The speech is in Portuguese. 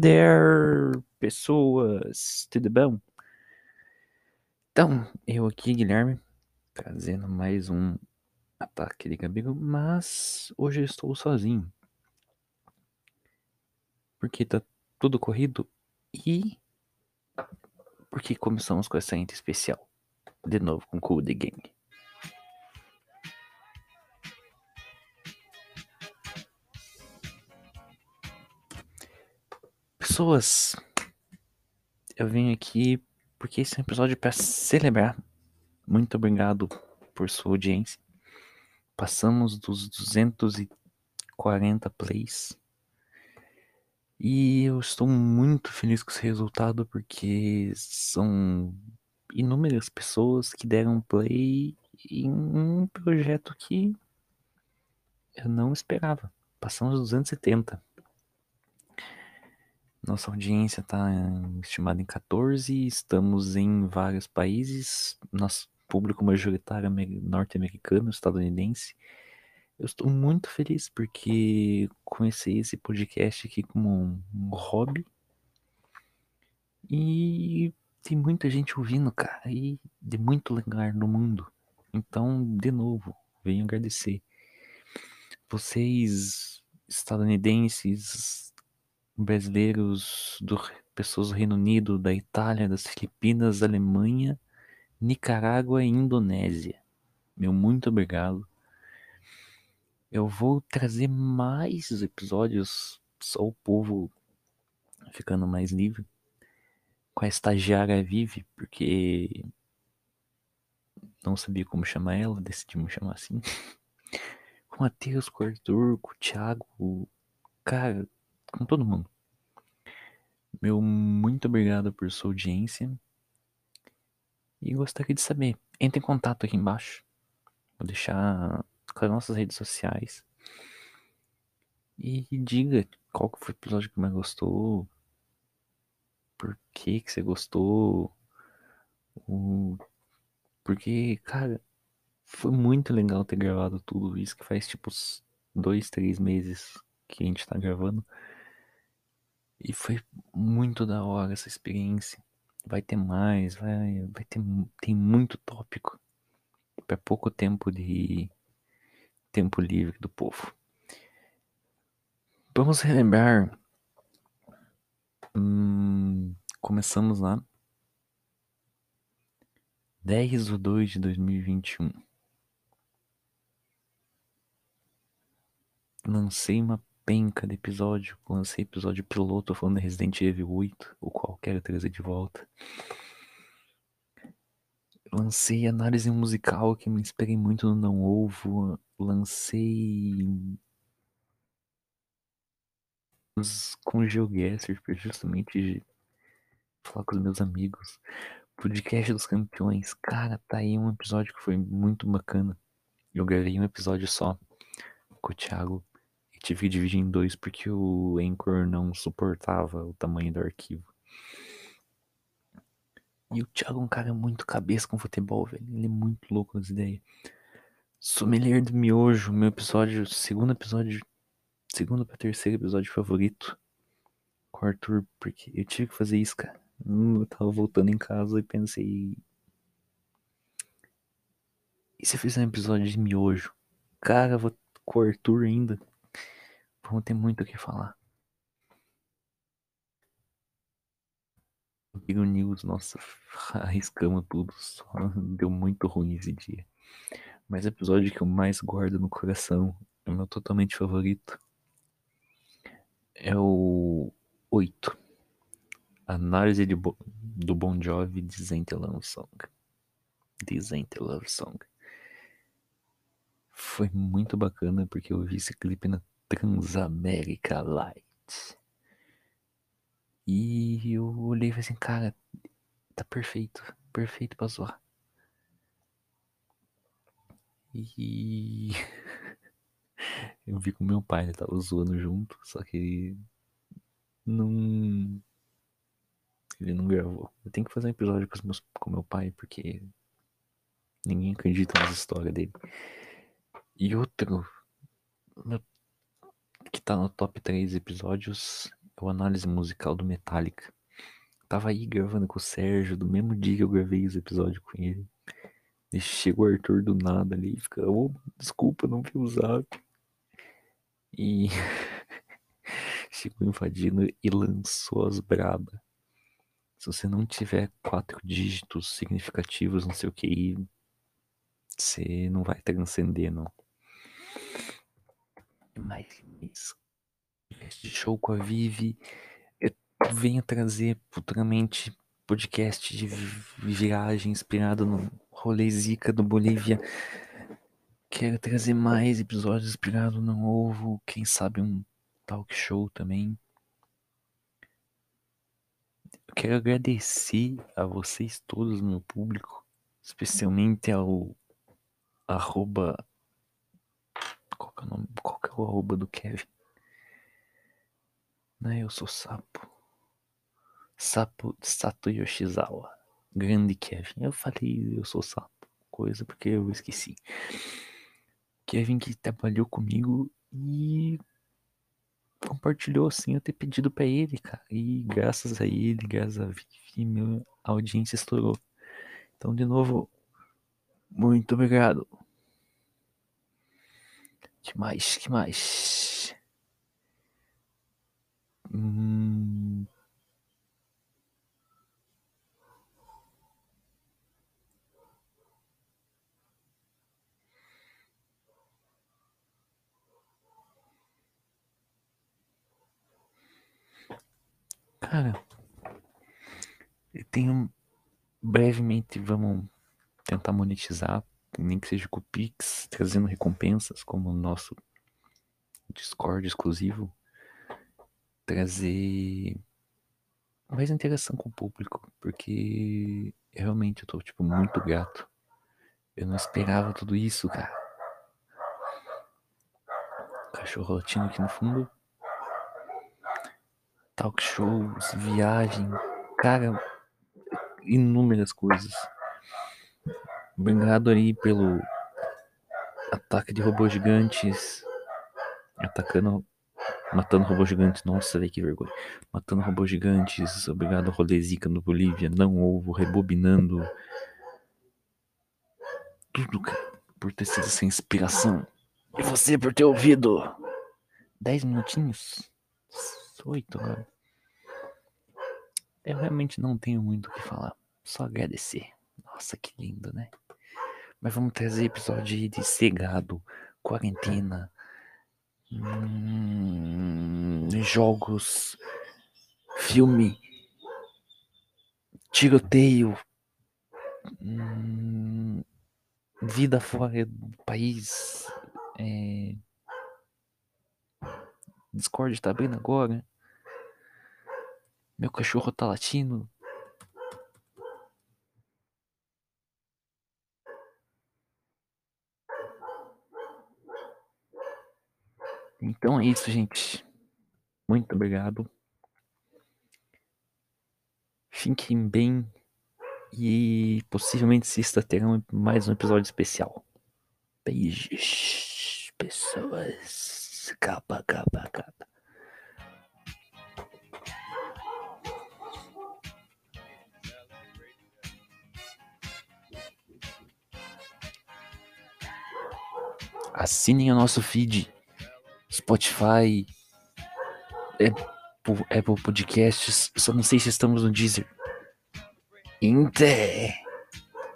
There, pessoas, tudo bom? Então, eu aqui, Guilherme, trazendo mais um ataque de Gabigo, mas hoje eu estou sozinho. Porque tá tudo corrido e porque começamos com essa ente especial. De novo com Cool The Gang. Pessoas, eu venho aqui porque esse é um episódio para celebrar. Muito obrigado por sua audiência. Passamos dos 240 plays. E eu estou muito feliz com esse resultado porque são inúmeras pessoas que deram play em um projeto que eu não esperava. Passamos dos 270. Nossa audiência está estimada em 14, estamos em vários países, nosso público majoritário norte-americano, estadunidense. Eu estou muito feliz porque comecei esse podcast aqui como um hobby e tem muita gente ouvindo, cara, e de muito lugar no mundo. Então, de novo, venho agradecer. Vocês, estadunidenses, brasileiros, do, pessoas do Reino Unido, da Itália, das Filipinas, da Alemanha, Nicarágua e Indonésia. Meu muito obrigado. Eu vou trazer mais episódios, só o povo ficando mais livre. Com a estagiária Vive, porque não sabia como chamar ela, decidimos chamar assim. com o Matheus, com o Arthur, com o Thiago, cara, com todo mundo. Meu muito obrigado por sua audiência. E gostaria de saber, entre em contato aqui embaixo. Vou deixar com as nossas redes sociais. E diga qual que foi o episódio que mais gostou. Por que que você gostou. O... Porque, cara, foi muito legal ter gravado tudo isso, que faz tipo dois, três meses que a gente tá gravando. E foi muito da hora essa experiência. Vai ter mais, vai, vai ter tem muito tópico. Para pouco tempo de tempo livre do povo. Vamos relembrar. Hum, começamos lá. 10 de 2 de 2021. Lancei uma penca de episódio. Lancei episódio piloto falando de Resident Evil 8, o qual quero trazer de volta. Lancei análise musical que me inspirei muito no Não Ovo. Lancei. Com GeoGuessr, justamente falar com os meus amigos. Podcast dos Campeões. Cara, tá aí um episódio que foi muito bacana. Eu gravei um episódio só com o Thiago tive que dividir em dois porque o Anchor não suportava o tamanho do arquivo. E o Thiago é um cara muito cabeça com futebol, velho. Ele é muito louco nas ideias. Sommelier do Miojo, meu episódio, segundo episódio, segundo pra terceiro episódio favorito. Com o Arthur, porque eu tive que fazer isso, cara. Eu tava voltando em casa e pensei. E se eu fizer um episódio de miojo? Cara, vou com o Arthur ainda. Vamos ter muito o que falar. Big News, nossa, arriscamos tudo, só deu muito ruim esse dia. Mas o episódio que eu mais guardo no coração, é o meu totalmente favorito, é o 8. Análise de bo do Bon Jovi Dizente Love Song. Dizente Love Song. Foi muito bacana porque eu vi esse clipe na Transamérica Light. E eu olhei e falei assim, cara, tá perfeito, perfeito pra zoar. E eu vi com meu pai, ele tava zoando junto, só que ele não. Ele não gravou. Eu tenho que fazer um episódio com, meus, com meu pai, porque ninguém acredita nas histórias dele. E outro, meu, que tá no top 3 episódios, é o Análise Musical do Metallica. Tava aí gravando com o Sérgio, do mesmo dia que eu gravei os episódios com ele. E chega o Arthur do nada ali e fica, ô, oh, desculpa, não vi o zap. E chegou invadindo e lançou as braba. Se você não tiver quatro dígitos significativos no seu QI, você não vai transcender, não. Mas este show com a Vivi, venho trazer futuramente podcast de viagem inspirado no rolê Zika do Bolívia. Quero trazer mais episódios inspirados no ovo, quem sabe um talk show também. Eu quero agradecer a vocês todos, meu público, especialmente ao arroba. Qual que é o nome? Qual que é o arroba do Kevin? Não, é eu sou sapo. Sapo Sato Yoshizawa. Grande Kevin. Eu falei eu sou sapo. Coisa porque eu esqueci. Kevin que trabalhou comigo e compartilhou assim eu ter pedido para ele, cara. E graças a ele, graças a Vivi, minha audiência estourou. Então, de novo, muito obrigado. Que mais? Que mais? Hum... Cara, eu tenho brevemente vamos tentar monetizar, nem que seja com o Pix, trazendo recompensas como o nosso Discord exclusivo, trazer mais interação com o público, porque realmente eu tô tipo muito grato. Eu não esperava tudo isso, cara. Cachorro latindo aqui no fundo talk shows, viagem, cara, inúmeras coisas. Obrigado aí pelo ataque de robôs gigantes, atacando, matando robôs gigantes. Nossa, velho, que vergonha. Matando robôs gigantes. Obrigado, Rodezica no Bolívia. Não ovo, rebobinando. Tudo, cara, por ter sido essa inspiração. E você por ter ouvido. Dez minutinhos. 8, né? Eu realmente não tenho muito o que falar. Só agradecer. Nossa, que lindo, né? Mas vamos trazer episódio de cegado, quarentena, hum, jogos, filme, tiroteio, hum, vida fora do país. É... Discord tá abrindo agora. Meu cachorro tá latindo. Então é isso, gente. Muito obrigado. Fiquem bem e possivelmente sexta terão mais um episódio especial. Beijos, pessoas. Capa, capa, capa. Assinem o nosso feed. Spotify, Apple, Apple Podcasts. Só não sei se estamos no Deezer. Inte.